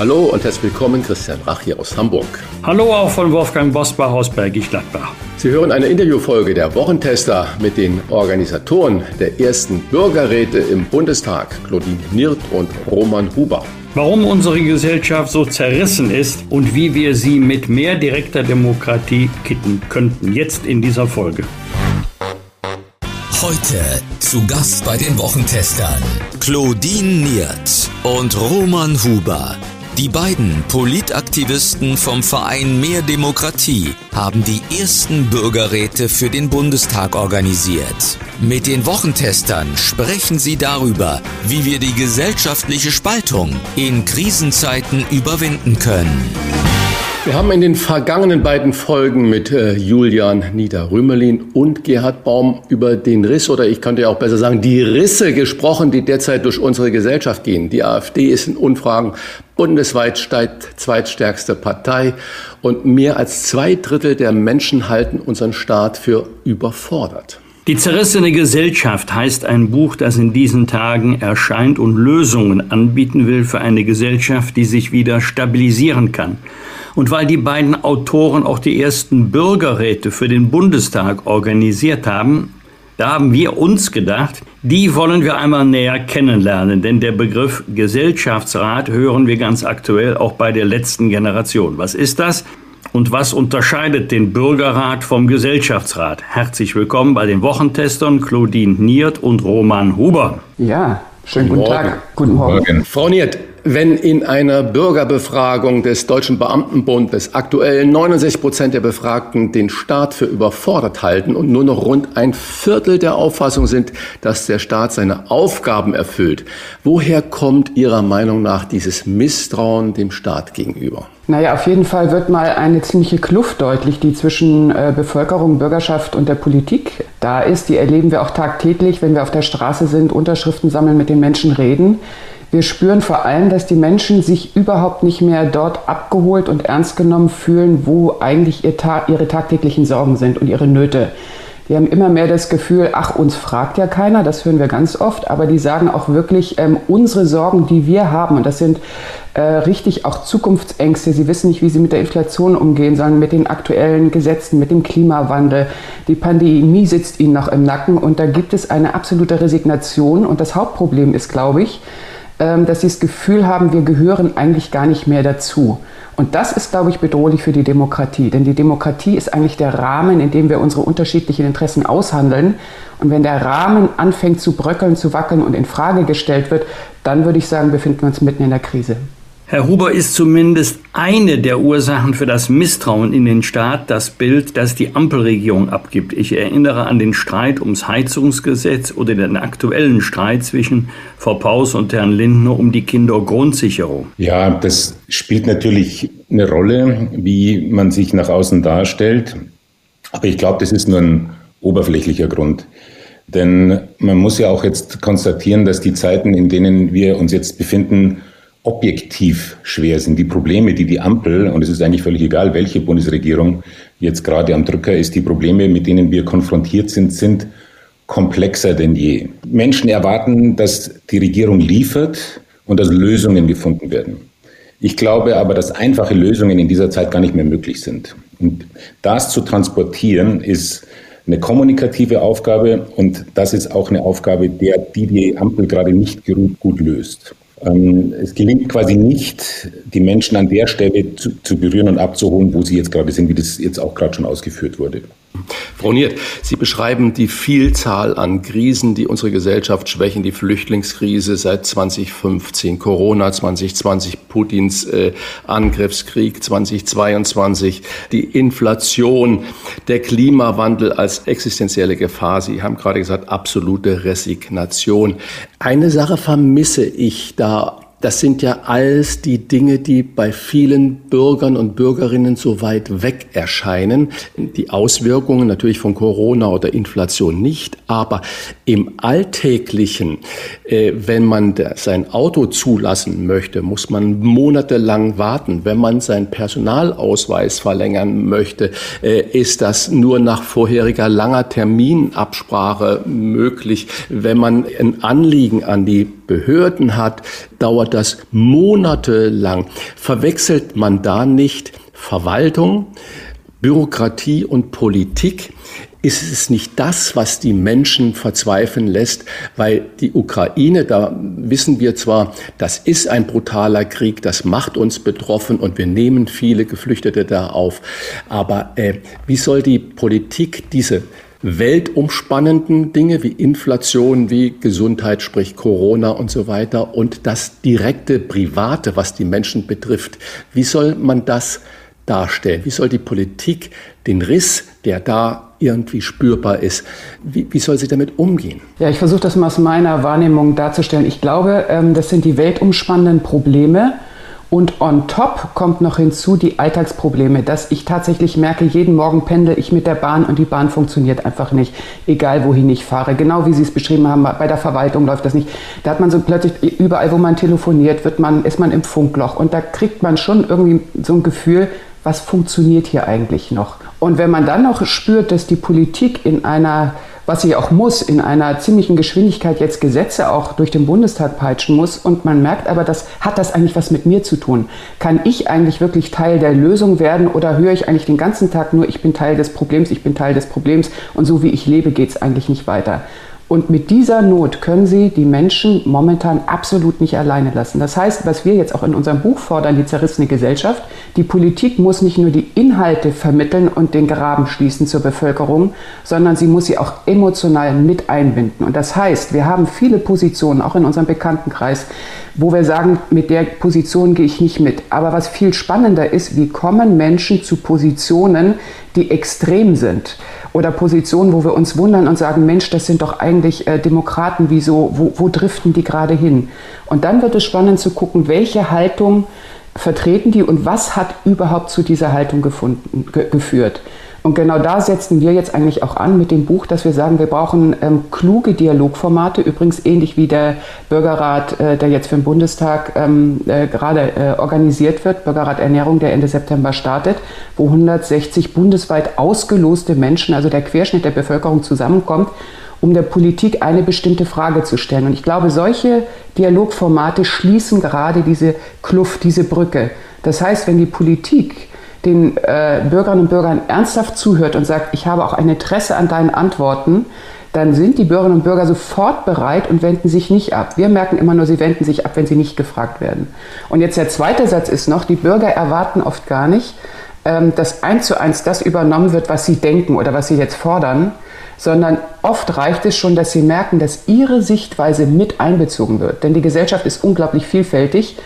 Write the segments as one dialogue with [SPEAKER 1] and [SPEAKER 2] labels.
[SPEAKER 1] Hallo und herzlich willkommen, Christian Rach hier aus Hamburg.
[SPEAKER 2] Hallo auch von Wolfgang Bosbach aus Bergisch Gladbach.
[SPEAKER 1] Sie hören eine Interviewfolge der Wochentester mit den Organisatoren der ersten Bürgerräte im Bundestag, Claudine Niert und Roman Huber.
[SPEAKER 2] Warum unsere Gesellschaft so zerrissen ist und wie wir sie mit mehr direkter Demokratie kitten könnten, jetzt in dieser Folge.
[SPEAKER 3] Heute zu Gast bei den Wochentestern Claudine Niert und Roman Huber. Die beiden Politaktivisten vom Verein Mehr Demokratie haben die ersten Bürgerräte für den Bundestag organisiert. Mit den Wochentestern sprechen sie darüber, wie wir die gesellschaftliche Spaltung in Krisenzeiten überwinden können.
[SPEAKER 1] Wir haben in den vergangenen beiden Folgen mit äh, Julian Niederrümelin und Gerhard Baum über den Riss oder ich könnte ja auch besser sagen, die Risse gesprochen, die derzeit durch unsere Gesellschaft gehen. Die AfD ist in Umfragen bundesweit zweitstärkste Partei und mehr als zwei Drittel der Menschen halten unseren Staat für überfordert.
[SPEAKER 2] Die zerrissene Gesellschaft heißt ein Buch, das in diesen Tagen erscheint und Lösungen anbieten will für eine Gesellschaft, die sich wieder stabilisieren kann. Und weil die beiden Autoren auch die ersten Bürgerräte für den Bundestag organisiert haben, da haben wir uns gedacht, die wollen wir einmal näher kennenlernen, denn der Begriff Gesellschaftsrat hören wir ganz aktuell auch bei der letzten Generation. Was ist das? Und was unterscheidet den Bürgerrat vom Gesellschaftsrat? Herzlich willkommen bei den Wochentestern Claudine Niert und Roman Huber.
[SPEAKER 4] Ja, schönen guten, guten Tag.
[SPEAKER 1] Guten Morgen. Frau Niert, wenn in einer Bürgerbefragung des Deutschen Beamtenbundes aktuell 69 Prozent der Befragten den Staat für überfordert halten und nur noch rund ein Viertel der Auffassung sind, dass der Staat seine Aufgaben erfüllt, woher kommt Ihrer Meinung nach dieses Misstrauen dem Staat gegenüber?
[SPEAKER 4] Naja, auf jeden Fall wird mal eine ziemliche Kluft deutlich, die zwischen äh, Bevölkerung, Bürgerschaft und der Politik da ist. Die erleben wir auch tagtäglich, wenn wir auf der Straße sind, Unterschriften sammeln, mit den Menschen reden. Wir spüren vor allem, dass die Menschen sich überhaupt nicht mehr dort abgeholt und ernst genommen fühlen, wo eigentlich ihr Ta ihre tagtäglichen Sorgen sind und ihre Nöte. Die haben immer mehr das Gefühl, ach, uns fragt ja keiner, das hören wir ganz oft, aber die sagen auch wirklich, ähm, unsere Sorgen, die wir haben, und das sind äh, richtig auch Zukunftsängste, sie wissen nicht, wie sie mit der Inflation umgehen sollen, mit den aktuellen Gesetzen, mit dem Klimawandel. Die Pandemie sitzt ihnen noch im Nacken und da gibt es eine absolute Resignation. Und das Hauptproblem ist, glaube ich, dass sie das Gefühl haben, wir gehören eigentlich gar nicht mehr dazu. Und das ist, glaube ich, bedrohlich für die Demokratie. Denn die Demokratie ist eigentlich der Rahmen, in dem wir unsere unterschiedlichen Interessen aushandeln. Und wenn der Rahmen anfängt zu bröckeln, zu wackeln und in Frage gestellt wird, dann würde ich sagen, befinden wir uns mitten in der Krise.
[SPEAKER 2] Herr Huber ist zumindest eine der Ursachen für das Misstrauen in den Staat, das Bild, das die Ampelregierung abgibt. Ich erinnere an den Streit ums Heizungsgesetz oder den aktuellen Streit zwischen Frau Paus und Herrn Lindner um die Kindergrundsicherung.
[SPEAKER 5] Ja, das spielt natürlich eine Rolle, wie man sich nach außen darstellt. Aber ich glaube, das ist nur ein oberflächlicher Grund. Denn man muss ja auch jetzt konstatieren, dass die Zeiten, in denen wir uns jetzt befinden, objektiv schwer sind. Die Probleme, die die Ampel, und es ist eigentlich völlig egal, welche Bundesregierung jetzt gerade am Drücker ist, die Probleme, mit denen wir konfrontiert sind, sind komplexer denn je. Menschen erwarten, dass die Regierung liefert und dass Lösungen gefunden werden. Ich glaube aber, dass einfache Lösungen in dieser Zeit gar nicht mehr möglich sind. Und das zu transportieren ist eine kommunikative Aufgabe und das ist auch eine Aufgabe, der, die die Ampel gerade nicht gut löst. Ähm, es gelingt quasi nicht, die Menschen an der Stelle zu, zu, berühren und abzuholen, wo sie jetzt gerade sind, wie das jetzt auch gerade schon ausgeführt wurde.
[SPEAKER 1] Frau Niert, Sie beschreiben die Vielzahl an Krisen, die unsere Gesellschaft schwächen, die Flüchtlingskrise seit 2015, Corona 2020, Putins äh, Angriffskrieg 2022, die Inflation, der Klimawandel als existenzielle Gefahr. Sie haben gerade gesagt, absolute Resignation. Eine Sache vermisse ich da das sind ja alles die Dinge, die bei vielen Bürgern und Bürgerinnen so weit weg erscheinen. Die Auswirkungen natürlich von Corona oder Inflation nicht, aber im Alltäglichen, äh, wenn man sein Auto zulassen möchte, muss man monatelang warten. Wenn man seinen Personalausweis verlängern möchte, äh, ist das nur nach vorheriger langer Terminabsprache möglich. Wenn man ein Anliegen an die Behörden hat, dauert das monatelang. Verwechselt man da nicht Verwaltung, Bürokratie und Politik? Ist es nicht das, was die Menschen verzweifeln lässt? Weil die Ukraine, da wissen wir zwar, das ist ein brutaler Krieg, das macht uns betroffen und wir nehmen viele Geflüchtete da auf. Aber äh, wie soll die Politik diese weltumspannenden Dinge wie Inflation, wie Gesundheit, sprich Corona und so weiter und das direkte Private, was die Menschen betrifft. Wie soll man das darstellen? Wie soll die Politik den Riss, der da irgendwie spürbar ist, wie, wie soll sie damit umgehen?
[SPEAKER 4] Ja, ich versuche das mal aus meiner Wahrnehmung darzustellen. Ich glaube, ähm, das sind die weltumspannenden Probleme, und on top kommt noch hinzu die Alltagsprobleme, dass ich tatsächlich merke, jeden Morgen pendel ich mit der Bahn und die Bahn funktioniert einfach nicht, egal wohin ich fahre. Genau wie Sie es beschrieben haben, bei der Verwaltung läuft das nicht. Da hat man so plötzlich überall, wo man telefoniert, wird man, ist man im Funkloch und da kriegt man schon irgendwie so ein Gefühl, was funktioniert hier eigentlich noch? Und wenn man dann noch spürt, dass die Politik in einer was sie auch muss, in einer ziemlichen Geschwindigkeit jetzt Gesetze auch durch den Bundestag peitschen muss. Und man merkt aber, das hat das eigentlich was mit mir zu tun. Kann ich eigentlich wirklich Teil der Lösung werden oder höre ich eigentlich den ganzen Tag nur, ich bin Teil des Problems, ich bin Teil des Problems und so wie ich lebe, geht es eigentlich nicht weiter. Und mit dieser Not können sie die Menschen momentan absolut nicht alleine lassen. Das heißt, was wir jetzt auch in unserem Buch fordern, die zerrissene Gesellschaft, die Politik muss nicht nur die Inhalte vermitteln und den Graben schließen zur Bevölkerung, sondern sie muss sie auch emotional mit einbinden. Und das heißt, wir haben viele Positionen, auch in unserem Bekanntenkreis, wo wir sagen, mit der Position gehe ich nicht mit. Aber was viel spannender ist, wie kommen Menschen zu Positionen, die extrem sind? oder Positionen, wo wir uns wundern und sagen, Mensch, das sind doch eigentlich äh, Demokraten, wieso, wo, wo driften die gerade hin? Und dann wird es spannend zu gucken, welche Haltung vertreten die und was hat überhaupt zu dieser Haltung gefunden, ge geführt. Und genau da setzen wir jetzt eigentlich auch an mit dem Buch, dass wir sagen, wir brauchen ähm, kluge Dialogformate, übrigens ähnlich wie der Bürgerrat, äh, der jetzt für den Bundestag ähm, äh, gerade äh, organisiert wird, Bürgerrat Ernährung, der Ende September startet, wo 160 bundesweit ausgeloste Menschen, also der Querschnitt der Bevölkerung zusammenkommt, um der Politik eine bestimmte Frage zu stellen. Und ich glaube, solche Dialogformate schließen gerade diese Kluft, diese Brücke. Das heißt, wenn die Politik den äh, Bürgerinnen und Bürgern ernsthaft zuhört und sagt, ich habe auch ein Interesse an deinen Antworten, dann sind die Bürgerinnen und Bürger sofort bereit und wenden sich nicht ab. Wir merken immer nur, sie wenden sich ab, wenn sie nicht gefragt werden. Und jetzt der zweite Satz ist noch, die Bürger erwarten oft gar nicht, ähm, dass eins zu eins das übernommen wird, was sie denken oder was sie jetzt fordern, sondern oft reicht es schon, dass sie merken, dass ihre Sichtweise mit einbezogen wird. Denn die Gesellschaft ist unglaublich vielfältig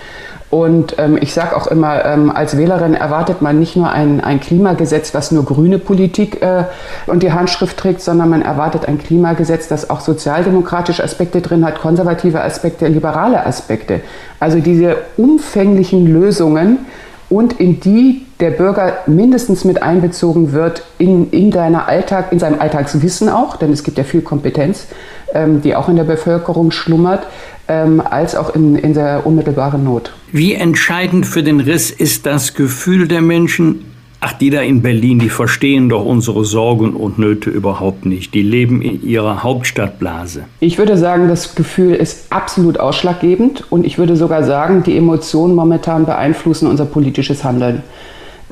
[SPEAKER 4] und ähm, ich sage auch immer, ähm, als Wählerin erwartet man nicht nur ein, ein Klimagesetz, was nur grüne Politik äh, und die Handschrift trägt, sondern man erwartet ein Klimagesetz, das auch sozialdemokratische Aspekte drin hat, konservative Aspekte, liberale Aspekte. Also diese umfänglichen Lösungen und in die der Bürger mindestens mit einbezogen wird in, in, deiner Alltag, in seinem Alltagswissen auch, denn es gibt ja viel Kompetenz, ähm, die auch in der Bevölkerung schlummert, ähm, als auch in, in der unmittelbaren Not.
[SPEAKER 2] Wie entscheidend für den Riss ist das Gefühl der Menschen, Ach, die da in Berlin, die verstehen doch unsere Sorgen und Nöte überhaupt nicht. Die leben in ihrer Hauptstadtblase.
[SPEAKER 4] Ich würde sagen, das Gefühl ist absolut ausschlaggebend und ich würde sogar sagen, die Emotionen momentan beeinflussen unser politisches Handeln.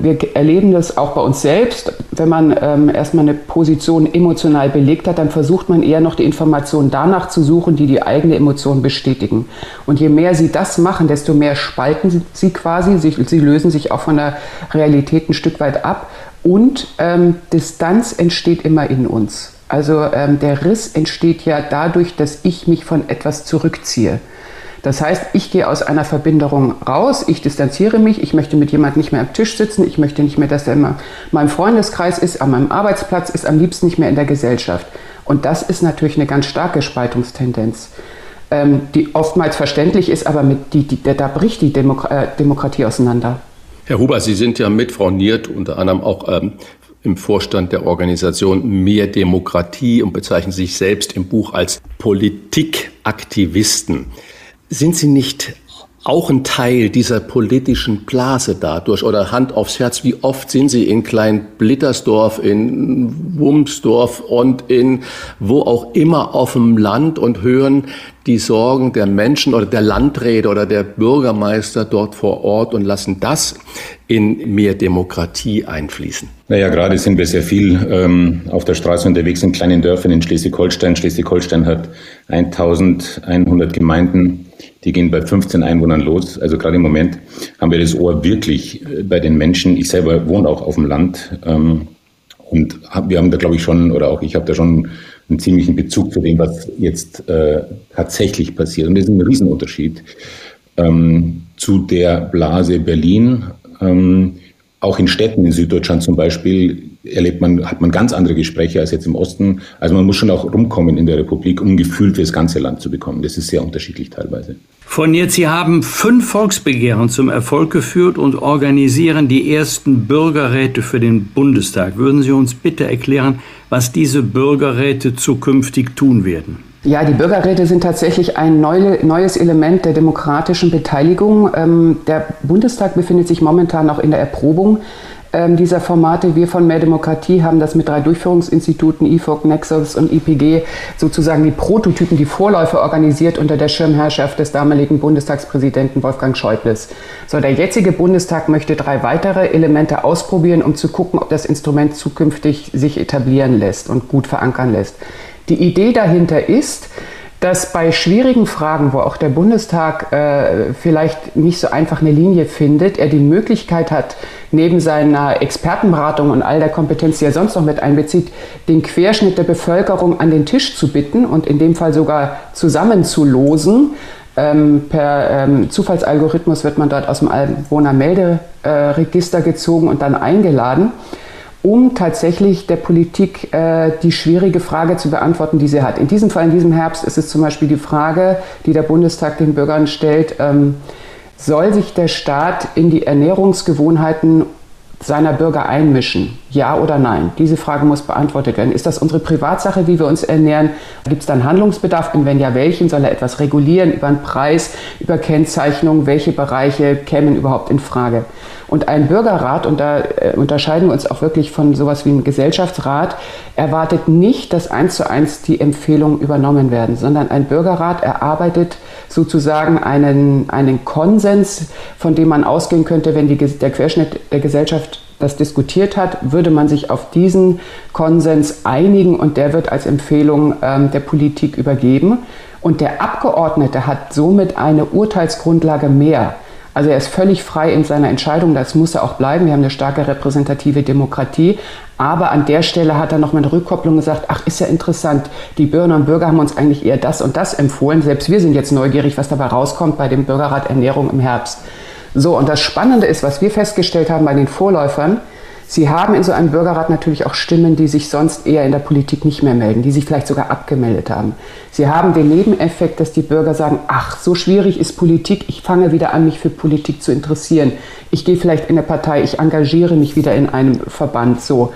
[SPEAKER 4] Wir erleben das auch bei uns selbst. Wenn man ähm, erstmal eine Position emotional belegt hat, dann versucht man eher noch die Informationen danach zu suchen, die die eigene Emotion bestätigen. Und je mehr sie das machen, desto mehr spalten sie quasi. Sie, sie lösen sich auch von der Realität ein Stück weit ab. Und ähm, Distanz entsteht immer in uns. Also ähm, der Riss entsteht ja dadurch, dass ich mich von etwas zurückziehe. Das heißt, ich gehe aus einer Verbindung raus, ich distanziere mich, ich möchte mit jemandem nicht mehr am Tisch sitzen, ich möchte nicht mehr, dass er in meinem Freundeskreis ist, an meinem Arbeitsplatz ist, am liebsten nicht mehr in der Gesellschaft. Und das ist natürlich eine ganz starke Spaltungstendenz. ähm, die oftmals verständlich ist, aber mit die, die, da bricht die Demok äh, Demokratie auseinander.
[SPEAKER 1] Herr Huber, Sie sind ja mit Frau Niert unter anderem auch ähm, im Vorstand der Organisation Mehr Demokratie und bezeichnen sich selbst im Buch als Politikaktivisten. Sind Sie nicht auch ein Teil dieser politischen Blase dadurch oder Hand aufs Herz, wie oft sind Sie in Klein-Blittersdorf, in Wumsdorf und in wo auch immer auf dem Land und hören die Sorgen der Menschen oder der Landräte oder der Bürgermeister dort vor Ort und lassen das in mehr Demokratie einfließen?
[SPEAKER 5] Naja, gerade sind wir sehr viel ähm, auf der Straße unterwegs in kleinen Dörfern in Schleswig-Holstein. Schleswig-Holstein hat 1100 Gemeinden die gehen bei 15 Einwohnern los. Also gerade im Moment haben wir das Ohr wirklich äh, bei den Menschen. Ich selber wohne auch auf dem Land. Ähm, und wir haben da, glaube ich, schon, oder auch ich habe da schon einen ziemlichen Bezug zu dem, was jetzt äh, tatsächlich passiert. Und das ist ein Riesenunterschied ähm, zu der Blase Berlin. Ähm, auch in Städten in Süddeutschland zum Beispiel erlebt man, hat man ganz andere Gespräche als jetzt im Osten. Also man muss schon auch rumkommen in der Republik, um ein Gefühl für das ganze Land zu bekommen. Das ist sehr unterschiedlich teilweise.
[SPEAKER 2] Von jetzt, Sie haben fünf Volksbegehren zum Erfolg geführt und organisieren die ersten Bürgerräte für den Bundestag. Würden Sie uns bitte erklären, was diese Bürgerräte zukünftig tun werden?
[SPEAKER 4] Ja, die Bürgerräte sind tatsächlich ein neues Element der demokratischen Beteiligung. Ähm, der Bundestag befindet sich momentan noch in der Erprobung dieser Formate. Wir von Mehr Demokratie haben das mit drei Durchführungsinstituten, IFOC, Nexus und IPG, sozusagen die Prototypen, die Vorläufe organisiert unter der Schirmherrschaft des damaligen Bundestagspräsidenten Wolfgang Schäubles. So, der jetzige Bundestag möchte drei weitere Elemente ausprobieren, um zu gucken, ob das Instrument zukünftig sich etablieren lässt und gut verankern lässt. Die Idee dahinter ist, dass bei schwierigen Fragen, wo auch der Bundestag äh, vielleicht nicht so einfach eine Linie findet, er die Möglichkeit hat, neben seiner Expertenberatung und all der Kompetenz, die er sonst noch mit einbezieht, den Querschnitt der Bevölkerung an den Tisch zu bitten und in dem Fall sogar zusammenzulosen. Ähm, per ähm, Zufallsalgorithmus wird man dort aus dem Einwohnermelderegister gezogen und dann eingeladen um tatsächlich der Politik äh, die schwierige Frage zu beantworten, die sie hat. In diesem Fall, in diesem Herbst, ist es zum Beispiel die Frage, die der Bundestag den Bürgern stellt, ähm, soll sich der Staat in die Ernährungsgewohnheiten seiner Bürger einmischen? Ja oder nein? Diese Frage muss beantwortet werden. Ist das unsere Privatsache, wie wir uns ernähren? Gibt es dann Handlungsbedarf? Und wenn ja, welchen? Soll er etwas regulieren über einen Preis, über Kennzeichnung? Welche Bereiche kämen überhaupt in Frage? Und ein Bürgerrat, und da äh, unterscheiden wir uns auch wirklich von sowas wie einem Gesellschaftsrat, erwartet nicht, dass eins zu eins die Empfehlungen übernommen werden, sondern ein Bürgerrat erarbeitet sozusagen einen, einen Konsens, von dem man ausgehen könnte, wenn die, der Querschnitt der Gesellschaft das diskutiert hat, würde man sich auf diesen Konsens einigen und der wird als Empfehlung ähm, der Politik übergeben. Und der Abgeordnete hat somit eine Urteilsgrundlage mehr. Also er ist völlig frei in seiner Entscheidung, das muss er auch bleiben. Wir haben eine starke repräsentative Demokratie. Aber an der Stelle hat er nochmal eine Rückkopplung gesagt, ach, ist ja interessant, die Bürgerinnen und Bürger haben uns eigentlich eher das und das empfohlen. Selbst wir sind jetzt neugierig, was dabei rauskommt bei dem Bürgerrat Ernährung im Herbst. So, und das Spannende ist, was wir festgestellt haben bei den Vorläufern, Sie haben in so einem Bürgerrat natürlich auch Stimmen, die sich sonst eher in der Politik nicht mehr melden, die sich vielleicht sogar abgemeldet haben. Sie haben den Nebeneffekt, dass die Bürger sagen, ach, so schwierig ist Politik, ich fange wieder an, mich für Politik zu interessieren. Ich gehe vielleicht in eine Partei, ich engagiere mich wieder in einem Verband, so.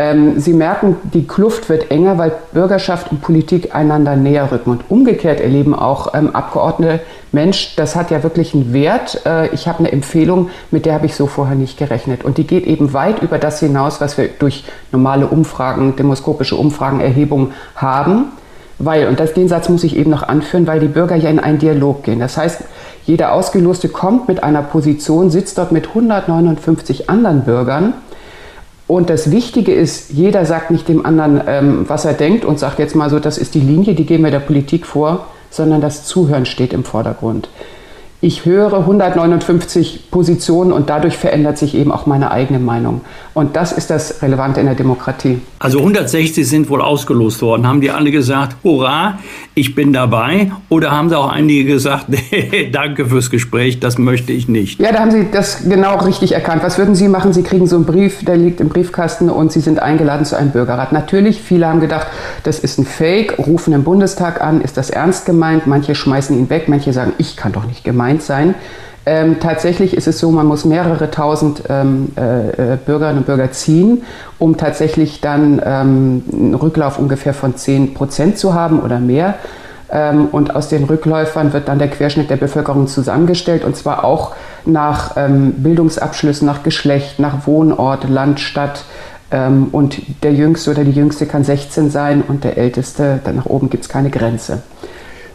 [SPEAKER 4] Ähm, Sie merken, die Kluft wird enger, weil Bürgerschaft und Politik einander näher rücken. Und umgekehrt erleben auch ähm, Abgeordnete, Mensch, das hat ja wirklich einen Wert. Äh, ich habe eine Empfehlung, mit der habe ich so vorher nicht gerechnet. Und die geht eben weit über das hinaus, was wir durch normale Umfragen, demoskopische Umfragen, Erhebungen haben. Weil, und das, den Satz muss ich eben noch anführen, weil die Bürger ja in einen Dialog gehen. Das heißt, jeder Ausgeloste kommt mit einer Position, sitzt dort mit 159 anderen Bürgern und das Wichtige ist, jeder sagt nicht dem anderen, ähm, was er denkt und sagt jetzt mal so, das ist die Linie, die geben wir der Politik vor, sondern das Zuhören steht im Vordergrund. Ich höre 159 Positionen und dadurch verändert sich eben auch meine eigene Meinung. Und das ist das Relevante in der Demokratie.
[SPEAKER 2] Also 160 sind wohl ausgelost worden. Haben die alle gesagt, hurra, ich bin dabei? Oder haben sie auch einige gesagt, nee, danke fürs Gespräch, das möchte ich nicht?
[SPEAKER 4] Ja, da haben Sie das genau richtig erkannt. Was würden Sie machen? Sie kriegen so einen Brief, der liegt im Briefkasten und Sie sind eingeladen zu einem Bürgerrat. Natürlich, viele haben gedacht, das ist ein Fake, rufen im Bundestag an, ist das ernst gemeint? Manche schmeißen ihn weg, manche sagen, ich kann doch nicht gemeint gemeint sein. Ähm, tatsächlich ist es so, man muss mehrere tausend ähm, äh, äh, Bürgerinnen und Bürger ziehen, um tatsächlich dann ähm, einen Rücklauf ungefähr von 10 Prozent zu haben oder mehr. Ähm, und aus den Rückläufern wird dann der Querschnitt der Bevölkerung zusammengestellt und zwar auch nach ähm, Bildungsabschlüssen, nach Geschlecht, nach Wohnort, Land, Stadt. Ähm, und der Jüngste oder die Jüngste kann 16 sein und der Älteste, dann nach oben gibt es keine Grenze.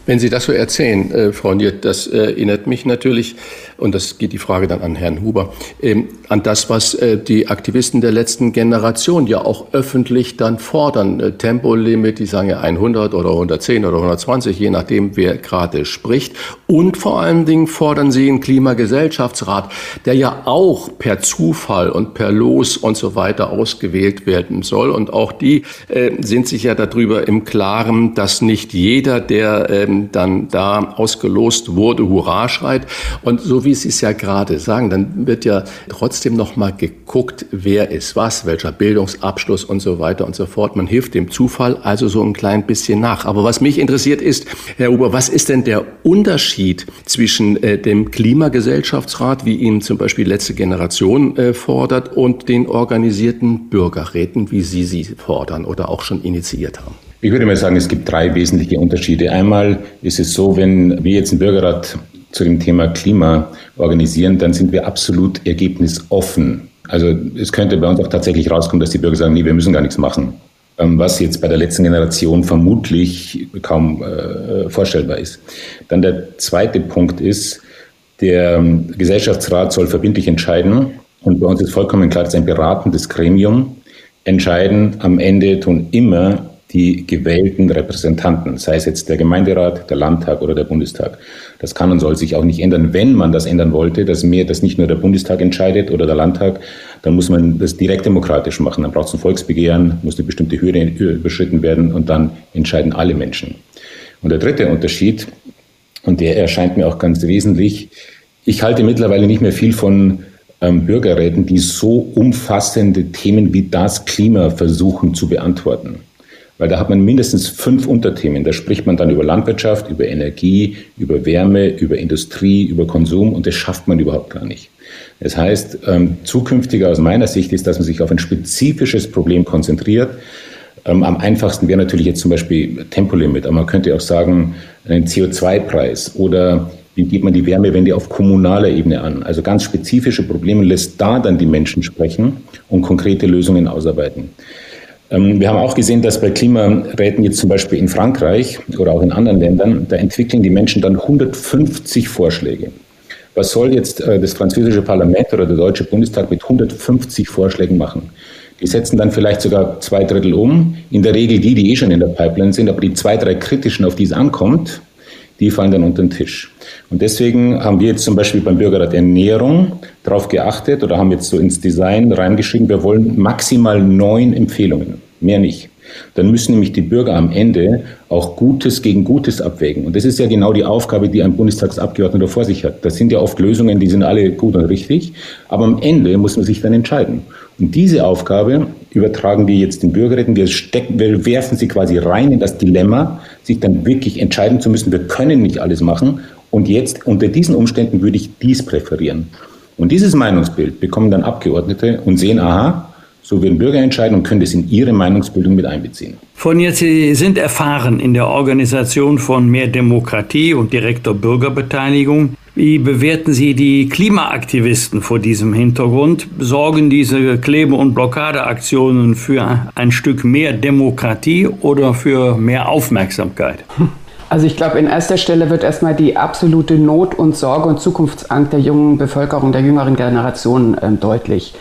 [SPEAKER 1] Wenn Sie das so erzählen, äh, Frau Niert, das äh, erinnert mich natürlich, und das geht die Frage dann an Herrn Huber, ähm, an das, was äh, die Aktivisten der letzten Generation ja auch öffentlich dann fordern. Äh, Tempolimit, die sagen ja 100 oder 110 oder 120, je nachdem, wer gerade spricht. Und vor allen Dingen fordern sie einen Klimagesellschaftsrat, der ja auch per Zufall und per Los und so weiter ausgewählt werden soll. Und auch die äh, sind sich ja darüber im Klaren, dass nicht jeder, der ähm, dann da ausgelost wurde, Hurra schreit. Und so wie Sie es ja gerade sagen, dann wird ja trotzdem noch mal geguckt, wer ist was, welcher Bildungsabschluss und so weiter und so fort. Man hilft dem Zufall also so ein klein bisschen nach. Aber was mich interessiert ist, Herr Huber, was ist denn der Unterschied zwischen äh, dem Klimagesellschaftsrat, wie ihn zum Beispiel letzte Generation äh, fordert, und den organisierten Bürgerräten, wie Sie sie fordern oder auch schon initiiert haben?
[SPEAKER 5] Ich würde mal sagen, es gibt drei wesentliche Unterschiede. Einmal ist es so, wenn wir jetzt einen Bürgerrat zu dem Thema Klima organisieren, dann sind wir absolut ergebnisoffen. Also es könnte bei uns auch tatsächlich rauskommen, dass die Bürger sagen, nee, wir müssen gar nichts machen. Ähm, was jetzt bei der letzten Generation vermutlich kaum äh, vorstellbar ist. Dann der zweite Punkt ist, der ähm, Gesellschaftsrat soll verbindlich entscheiden. Und bei uns ist vollkommen klar, dass ein beratendes Gremium entscheiden. Am Ende tun immer die gewählten Repräsentanten, sei es jetzt der Gemeinderat, der Landtag oder der Bundestag. Das kann und soll sich auch nicht ändern. Wenn man das ändern wollte, dass mehr, dass nicht nur der Bundestag entscheidet oder der Landtag, dann muss man das direkt demokratisch machen. Dann braucht es ein Volksbegehren, muss eine bestimmte Hürde überschritten werden und dann entscheiden alle Menschen. Und der dritte Unterschied, und der erscheint mir auch ganz wesentlich, ich halte mittlerweile nicht mehr viel von ähm, Bürgerräten, die so umfassende Themen wie das Klima versuchen zu beantworten. Weil da hat man mindestens fünf Unterthemen. Da spricht man dann über Landwirtschaft, über Energie, über Wärme, über Industrie, über Konsum und das schafft man überhaupt gar nicht. Das heißt, ähm, zukünftiger aus meiner Sicht ist, dass man sich auf ein spezifisches Problem konzentriert. Ähm, am einfachsten wäre natürlich jetzt zum Beispiel Tempolimit, aber man könnte auch sagen, einen CO2-Preis oder wie geht man die Wärmewende auf kommunaler Ebene an? Also ganz spezifische Probleme lässt da dann die Menschen sprechen und konkrete Lösungen ausarbeiten. Ähm, wir haben auch gesehen, dass bei Klimaräten jetzt zum Beispiel in Frankreich oder auch in anderen Ländern, da entwickeln die Menschen dann 150 Vorschläge. Was soll jetzt äh, das französische Parlament oder der deutsche Bundestag mit 150 Vorschlägen machen? Die setzen dann vielleicht sogar zwei Drittel um. In der Regel die, die eh schon in der Pipeline sind, aber die zwei, drei kritischen, auf die es ankommt, die fallen dann unter den Tisch. Und deswegen haben wir jetzt zum Beispiel beim Bürgerrat Ernährung darauf geachtet oder haben jetzt so ins Design reingeschrieben, wir wollen maximal neun Empfehlungen, mehr nicht. Dann müssen nämlich die Bürger am Ende auch Gutes gegen Gutes abwägen. Und das ist ja genau die Aufgabe, die ein Bundestagsabgeordneter vor sich hat. Das sind ja oft Lösungen, die sind alle gut und richtig. Aber am Ende muss man sich dann entscheiden. Und diese Aufgabe übertragen wir jetzt den Bürgerräten. Wir, stecken, wir werfen sie quasi rein in das Dilemma, sich dann wirklich entscheiden zu müssen. Wir können nicht alles machen. Und jetzt unter diesen Umständen würde ich dies präferieren. Und dieses Meinungsbild bekommen dann Abgeordnete und sehen, aha, so werden Bürger entscheiden und können das in ihre Meinungsbildung mit einbeziehen.
[SPEAKER 2] Von jetzt, Sie sind erfahren in der Organisation von mehr Demokratie und direkter Bürgerbeteiligung. Wie bewerten Sie die Klimaaktivisten vor diesem Hintergrund? Sorgen diese Klebe- und Blockadeaktionen für ein Stück mehr Demokratie oder für mehr Aufmerksamkeit?
[SPEAKER 4] Also ich glaube, in erster Stelle wird erstmal die absolute Not und Sorge und Zukunftsangst der jungen Bevölkerung, der jüngeren Generation äh, deutlich.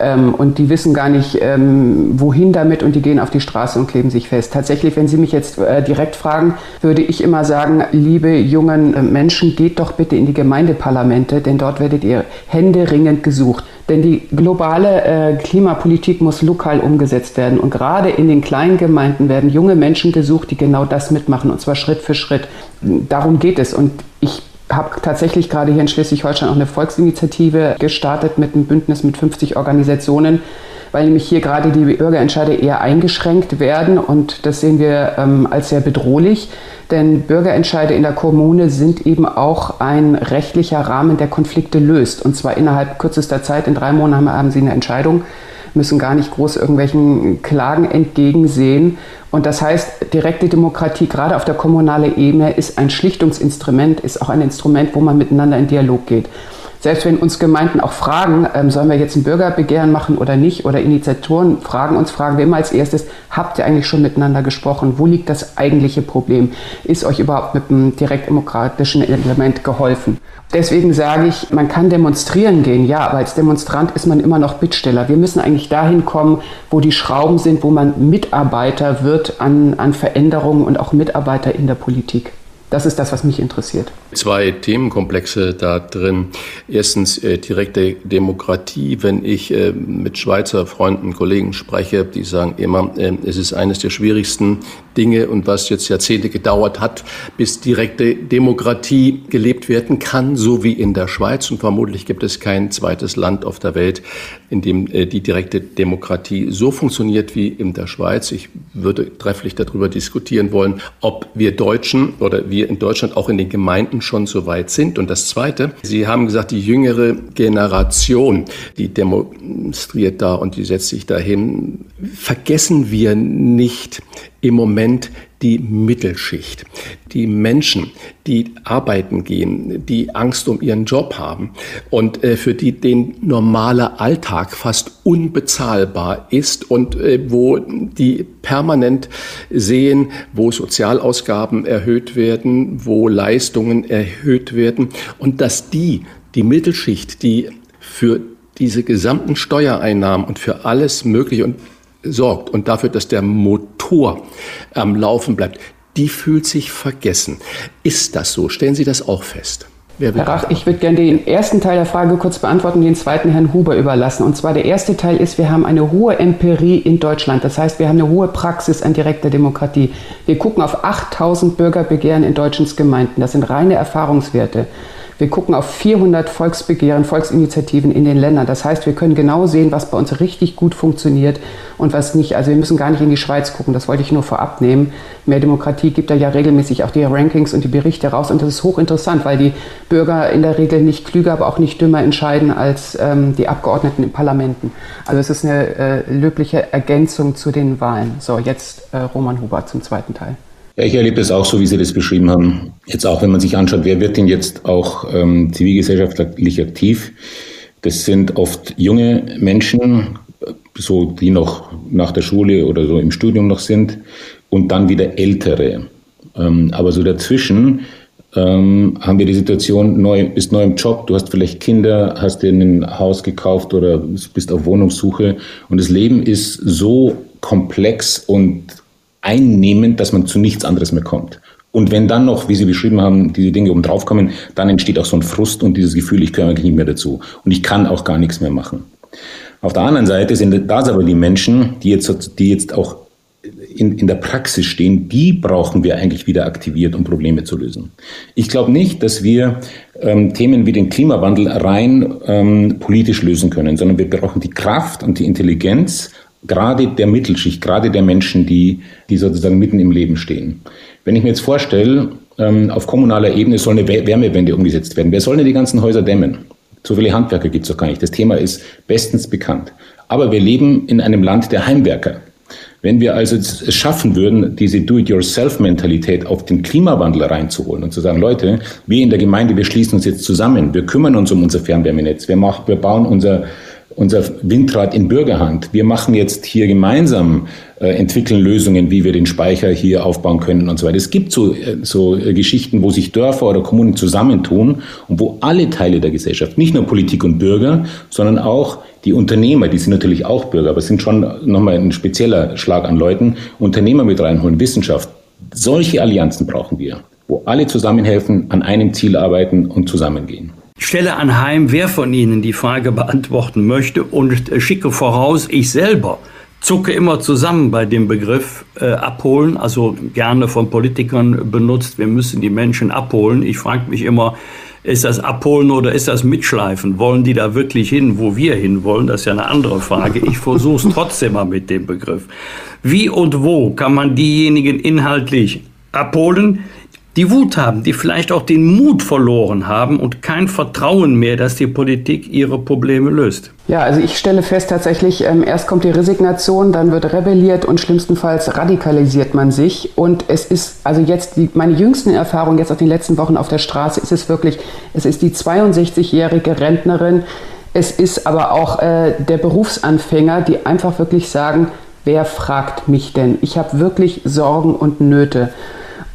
[SPEAKER 4] Ähm, und die wissen gar nicht, ähm, wohin damit und die gehen auf die Straße und kleben sich fest. Tatsächlich, wenn Sie mich jetzt äh, direkt fragen, würde ich immer sagen, liebe jungen äh, Menschen, geht doch bitte in die Gemeindeparlamente, denn dort werdet ihr händeringend gesucht. Denn die globale äh, Klimapolitik muss lokal umgesetzt werden. Und gerade in den kleinen Gemeinden werden junge Menschen gesucht, die genau das mitmachen, und zwar Schritt für Schritt. Darum geht es. Und ich habe tatsächlich gerade hier in Schleswig-Holstein auch eine Volksinitiative gestartet mit einem Bündnis mit 50 Organisationen, weil nämlich hier gerade die Bürgerentscheide eher eingeschränkt werden und das sehen wir ähm, als sehr bedrohlich, denn Bürgerentscheide in der Kommune sind eben auch ein rechtlicher Rahmen, der Konflikte löst. Und zwar innerhalb kürzester Zeit, in drei Monaten haben sie eine Entscheidung müssen gar nicht groß irgendwelchen Klagen entgegensehen. Und das heißt, direkte Demokratie, gerade auf der kommunalen Ebene, ist ein Schlichtungsinstrument, ist auch ein Instrument, wo man miteinander in Dialog geht selbst wenn uns Gemeinden auch fragen, ähm, sollen wir jetzt ein Bürgerbegehren machen oder nicht, oder Initiatoren fragen uns, fragen wir immer als erstes, habt ihr eigentlich schon miteinander gesprochen? Wo liegt das eigentliche Problem? Ist euch überhaupt mit einem direktdemokratischen Element geholfen? Deswegen sage ich, man kann demonstrieren gehen, ja, aber als Demonstrant ist man immer noch Bittsteller. Wir müssen eigentlich dahin kommen, wo die Schrauben sind, wo man Mitarbeiter wird an, an Veränderungen und auch Mitarbeiter in der Politik. Das ist das, was mich interessiert.
[SPEAKER 1] Zwei Themenkomplexe da drin. Erstens äh, direkte Demokratie. Wenn ich äh, mit Schweizer Freunden, Kollegen spreche, die sagen immer, äh, es ist eines der schwierigsten Dinge und was jetzt Jahrzehnte gedauert hat, bis direkte Demokratie gelebt werden kann, so wie in der Schweiz. Und vermutlich gibt es kein zweites Land auf der Welt, in dem äh, die direkte Demokratie so funktioniert wie in der Schweiz. Ich würde trefflich darüber diskutieren wollen, ob wir Deutschen oder wir wir in Deutschland auch in den Gemeinden schon so weit sind. Und das Zweite, Sie haben gesagt, die jüngere Generation, die demonstriert da und die setzt sich dahin. Vergessen wir nicht im Moment die Mittelschicht, die Menschen, die arbeiten gehen, die Angst um ihren Job haben und äh, für die den normaler Alltag fast unbezahlbar ist und äh, wo die permanent sehen, wo Sozialausgaben erhöht werden, wo Leistungen erhöht werden und dass die, die Mittelschicht, die für diese gesamten Steuereinnahmen und für alles Mögliche und sorgt und dafür, dass der Motor am Laufen bleibt, die fühlt sich vergessen. Ist das so? Stellen Sie das auch fest?
[SPEAKER 4] Herr Rach, ich würde gerne den ersten Teil der Frage kurz beantworten, den zweiten Herrn Huber überlassen. Und zwar der erste Teil ist, wir haben eine hohe Empirie in Deutschland. Das heißt, wir haben eine hohe Praxis an direkter Demokratie. Wir gucken auf 8000 Bürgerbegehren in deutschen Gemeinden. Das sind reine Erfahrungswerte. Wir gucken auf 400 Volksbegehren, Volksinitiativen in den Ländern. Das heißt, wir können genau sehen, was bei uns richtig gut funktioniert und was nicht. Also wir müssen gar nicht in die Schweiz gucken. Das wollte ich nur vorab nehmen. Mehr Demokratie gibt da ja regelmäßig auch die Rankings und die Berichte raus. Und das ist hochinteressant, weil die Bürger in der Regel nicht klüger, aber auch nicht dümmer entscheiden als ähm, die Abgeordneten in Parlamenten. Also es ist eine äh, löbliche Ergänzung zu den Wahlen. So, jetzt äh, Roman Huber zum zweiten Teil.
[SPEAKER 5] Ja, ich erlebe es auch so, wie Sie das beschrieben haben. Jetzt auch, wenn man sich anschaut, wer wird denn jetzt auch ähm, zivilgesellschaftlich aktiv? Das sind oft junge Menschen, so die noch nach der Schule oder so im Studium noch sind, und dann wieder ältere. Ähm, aber so dazwischen ähm, haben wir die Situation, neu, bist neu im Job, du hast vielleicht Kinder, hast dir ein Haus gekauft oder bist auf Wohnungssuche und das Leben ist so komplex und einnehmend, dass man zu nichts anderes mehr kommt. Und wenn dann noch, wie Sie beschrieben haben, diese Dinge oben drauf kommen, dann entsteht auch so ein Frust und dieses Gefühl, ich gehöre eigentlich nicht mehr dazu. Und ich kann auch gar nichts mehr machen. Auf der anderen Seite sind das aber die Menschen, die jetzt, die jetzt auch in, in der Praxis stehen, die brauchen wir eigentlich wieder aktiviert, um Probleme zu lösen. Ich glaube nicht, dass wir ähm, Themen wie den Klimawandel rein ähm, politisch lösen können, sondern wir brauchen die Kraft und die Intelligenz gerade der Mittelschicht, gerade der Menschen, die, die sozusagen mitten im Leben stehen. Wenn ich mir jetzt vorstelle, ähm, auf kommunaler Ebene soll eine Wärmewende umgesetzt werden. Wer soll denn die ganzen Häuser dämmen? So viele Handwerker gibt es doch gar nicht. Das Thema ist bestens bekannt. Aber wir leben in einem Land der Heimwerker. Wenn wir also es schaffen würden, diese Do-it-yourself-Mentalität auf den Klimawandel reinzuholen und zu sagen, Leute, wir in der Gemeinde, wir schließen uns jetzt zusammen, wir kümmern uns um unser Fernwärmenetz, wir, machen, wir bauen unser unser Windrad in Bürgerhand. Wir machen jetzt hier gemeinsam, äh, entwickeln Lösungen, wie wir den Speicher hier aufbauen können und so weiter. Es gibt so, äh, so äh, Geschichten, wo sich Dörfer oder Kommunen zusammentun und wo alle Teile der Gesellschaft, nicht nur Politik und Bürger, sondern auch Die Unternehmer, die sind natürlich auch Bürger, aber sind schon nochmal ein spezieller Schlag an Leuten. Unternehmer mit reinholen, Wissenschaft. Solche Allianzen brauchen wir, wo alle zusammenhelfen, an einem Ziel arbeiten und zusammengehen.
[SPEAKER 2] Stelle anheim, wer von Ihnen die Frage beantworten möchte und schicke voraus, ich selber zucke immer zusammen bei dem Begriff äh, abholen, also gerne von Politikern benutzt, wir müssen die Menschen abholen. Ich frage mich immer, ist das Abholen oder ist das Mitschleifen? Wollen die da wirklich hin, wo wir hinwollen? Das ist ja eine andere Frage. Ich versuche es trotzdem mal mit dem Begriff. Wie und wo kann man diejenigen inhaltlich abholen, die Wut haben, die vielleicht auch den Mut verloren haben und kein Vertrauen mehr, dass die Politik ihre Probleme löst?
[SPEAKER 4] Ja, also ich stelle fest tatsächlich, ähm, erst kommt die Resignation, dann wird rebelliert und schlimmstenfalls radikalisiert man sich. Und es ist, also jetzt die, meine jüngsten Erfahrungen jetzt aus den letzten Wochen auf der Straße, ist es wirklich, es ist die 62-jährige Rentnerin, es ist aber auch äh, der Berufsanfänger, die einfach wirklich sagen, wer fragt mich denn? Ich habe wirklich Sorgen und Nöte.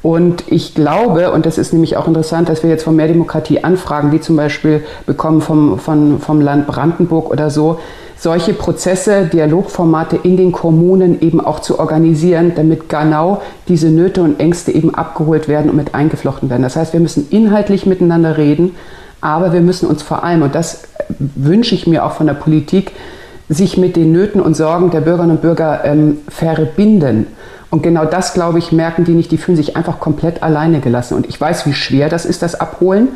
[SPEAKER 4] Und ich glaube, und das ist nämlich auch interessant, dass wir jetzt von mehr Demokratie Anfragen, wie zum Beispiel bekommen vom, vom, vom Land Brandenburg oder so, solche Prozesse, Dialogformate in den Kommunen eben auch zu organisieren, damit genau diese Nöte und Ängste eben abgeholt werden und mit eingeflochten werden. Das heißt, wir müssen inhaltlich miteinander reden, aber wir müssen uns vor allem, und das wünsche ich mir auch von der Politik, sich mit den Nöten und Sorgen der Bürgerinnen und Bürger ähm, verbinden. Und genau das, glaube ich, merken die nicht. Die fühlen sich einfach komplett alleine gelassen. Und ich weiß, wie schwer das ist, das Abholen.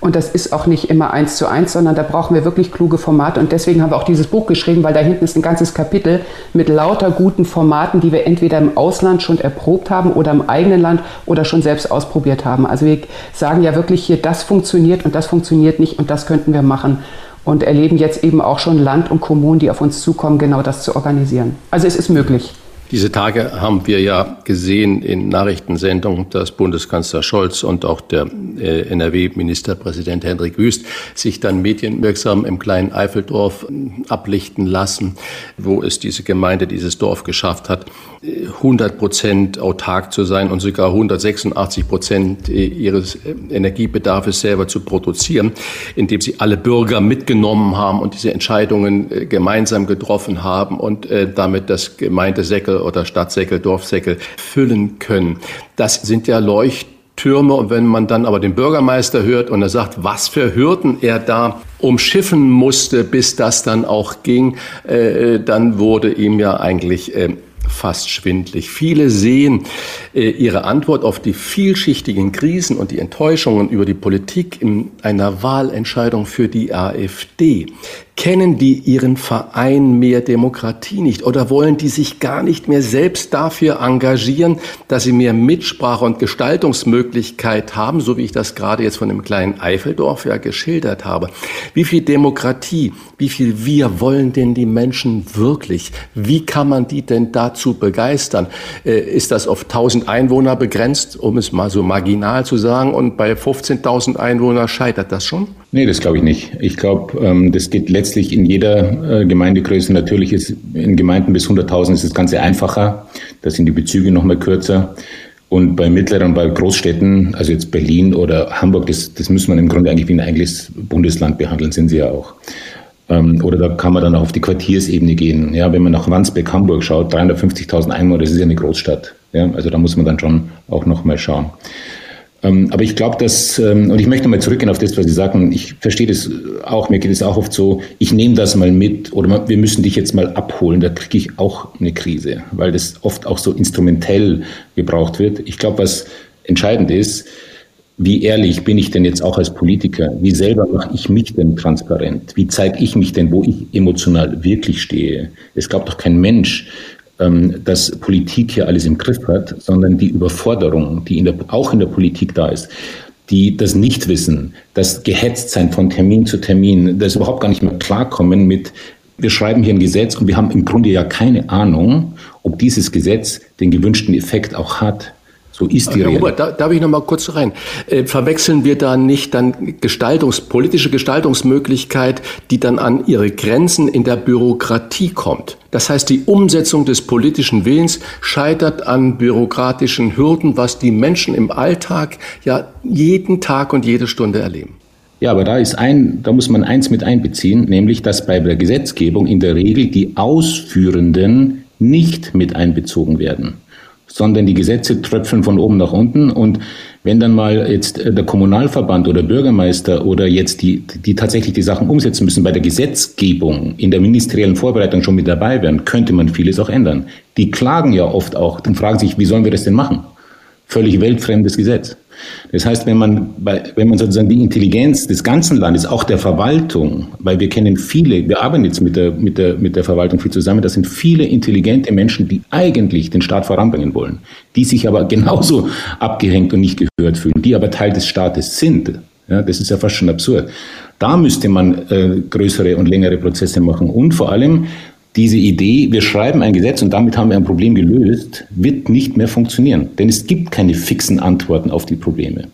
[SPEAKER 4] Und das ist auch nicht immer eins zu eins, sondern da brauchen wir wirklich kluge Formate. Und deswegen haben wir auch dieses Buch geschrieben, weil da hinten ist ein ganzes Kapitel mit lauter guten Formaten, die wir entweder im Ausland schon erprobt haben oder im eigenen Land oder schon selbst ausprobiert haben. Also wir sagen ja wirklich hier, das funktioniert und das funktioniert nicht und das könnten wir machen. Und erleben jetzt eben auch schon Land und Kommunen, die auf uns zukommen, genau das zu organisieren. Also es ist möglich.
[SPEAKER 1] Diese Tage haben wir ja gesehen in Nachrichtensendungen, dass Bundeskanzler Scholz und auch der äh, NRW-Ministerpräsident Hendrik Wüst sich dann medienwirksam im kleinen Eifeldorf äh, ablichten lassen, wo es diese Gemeinde, dieses Dorf geschafft hat, 100 Prozent autark zu sein und sogar 186 Prozent ihres Energiebedarfs selber zu produzieren, indem sie alle Bürger mitgenommen haben und diese Entscheidungen äh, gemeinsam getroffen haben und damit das Gemeindesäckel oder Stadtsäckel, Dorfsäckel füllen können. Das sind ja Leuchttürme und wenn man dann aber den Bürgermeister hört und er sagt, was für Hürden er da umschiffen musste, bis das dann auch ging, äh, dann wurde ihm ja eigentlich äh, fast schwindlig. Viele sehen äh, ihre Antwort auf die vielschichtigen Krisen und die Enttäuschungen über die Politik in einer Wahlentscheidung für die AfD. Kennen die ihren Verein mehr Demokratie nicht oder wollen die sich gar nicht mehr selbst dafür engagieren, dass sie mehr Mitsprache und Gestaltungsmöglichkeit haben, so wie ich das gerade jetzt von dem kleinen Eifeldorf ja geschildert habe? Wie viel Demokratie, wie viel wir wollen denn die Menschen wirklich? Wie kann man die denn dazu begeistern? Äh, ist das auf 1000 Einwohner begrenzt, um es mal so marginal zu sagen, und bei 15.000 Einwohnern scheitert das schon?
[SPEAKER 5] Nee, das glaube ich nicht. Ich glaube, ähm, das geht letztlich in jeder äh, Gemeindegröße. Natürlich ist in Gemeinden bis 100.000 ist das Ganze einfacher. Da sind die Bezüge noch mal kürzer. Und bei mittleren, bei Großstädten, also jetzt Berlin oder Hamburg, das, das muss man im Grunde eigentlich wie ein eigenes Bundesland behandeln, sind sie ja auch. Ähm, oder da kann man dann auch auf die Quartiersebene gehen. Ja, wenn man nach Wandsbek, Hamburg schaut, 350.000 Einwohner, das ist ja eine Großstadt. Ja, also da muss man dann schon auch noch mal schauen. Ähm, aber ich glaube, dass, ähm, und ich möchte mal zurückgehen auf das, was Sie sagen, ich verstehe das auch, mir geht es auch oft so, ich nehme das mal mit oder wir müssen dich jetzt mal abholen, da kriege ich auch eine Krise, weil das oft auch so instrumentell gebraucht wird. Ich glaube, was entscheidend ist, wie ehrlich bin ich denn jetzt auch als Politiker? Wie selber mache ich mich denn transparent? Wie zeige ich mich denn, wo ich emotional wirklich stehe? Es gab doch kein Mensch, dass Politik hier alles im Griff hat, sondern die Überforderung, die in der, auch in der Politik da ist, die das Nichtwissen, das Gehetztsein von Termin zu Termin, das überhaupt gar nicht mehr klarkommen mit, wir schreiben hier ein Gesetz und wir haben im Grunde ja keine Ahnung, ob dieses Gesetz den gewünschten Effekt auch hat. So ist die Herr Rede.
[SPEAKER 1] da, darf ich noch mal kurz rein? Äh, verwechseln wir da nicht dann Gestaltungs, politische Gestaltungsmöglichkeit, die dann an ihre Grenzen in der Bürokratie kommt? Das heißt, die Umsetzung des politischen Willens scheitert an bürokratischen Hürden, was die Menschen im Alltag ja jeden Tag und jede Stunde erleben.
[SPEAKER 5] Ja, aber da ist ein, da muss man eins mit einbeziehen, nämlich, dass bei der Gesetzgebung in der Regel die Ausführenden nicht mit einbezogen werden, sondern die Gesetze tröpfeln von oben nach unten und wenn dann mal jetzt äh, der Kommunalverband oder Bürgermeister oder jetzt die, die tatsächlich die Sachen umsetzen müssen, bei der Gesetzgebung, in der ministeriellen Vorbereitung schon mit dabei wären, könnte man vieles auch ändern. Die klagen ja oft auch und fragen sich, wie sollen wir das denn machen? Völlig weltfremdes Gesetz. Das heißt, wenn man, wenn man sozusagen die Intelligenz des ganzen Landes, auch der Verwaltung, weil wir kennen viele, wir arbeiten jetzt mit der, mit der, mit der Verwaltung viel zusammen, das sind viele intelligente Menschen, die eigentlich den Staat voranbringen wollen, die sich aber genauso abgehängt und nicht gehört fühlen, die aber Teil des Staates sind. Ja, das ist ja fast schon absurd. Da müsste man äh, größere und längere Prozesse machen und vor allem diese Idee, wir schreiben ein Gesetz und damit haben wir ein Problem gelöst, wird nicht mehr funktionieren. Denn es gibt keine fixen Antworten auf die Probleme.